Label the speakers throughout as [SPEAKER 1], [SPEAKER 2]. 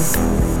[SPEAKER 1] Thank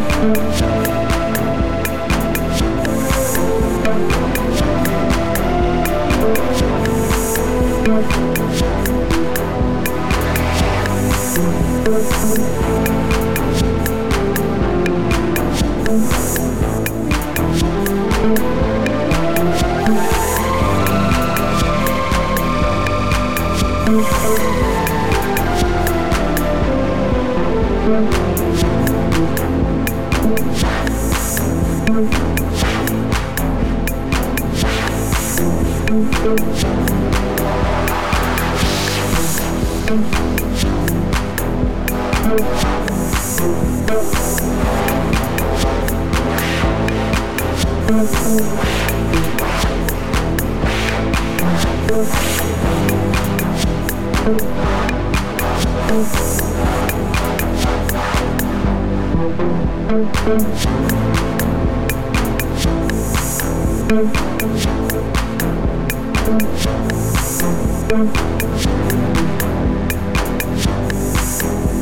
[SPEAKER 1] thank you Thank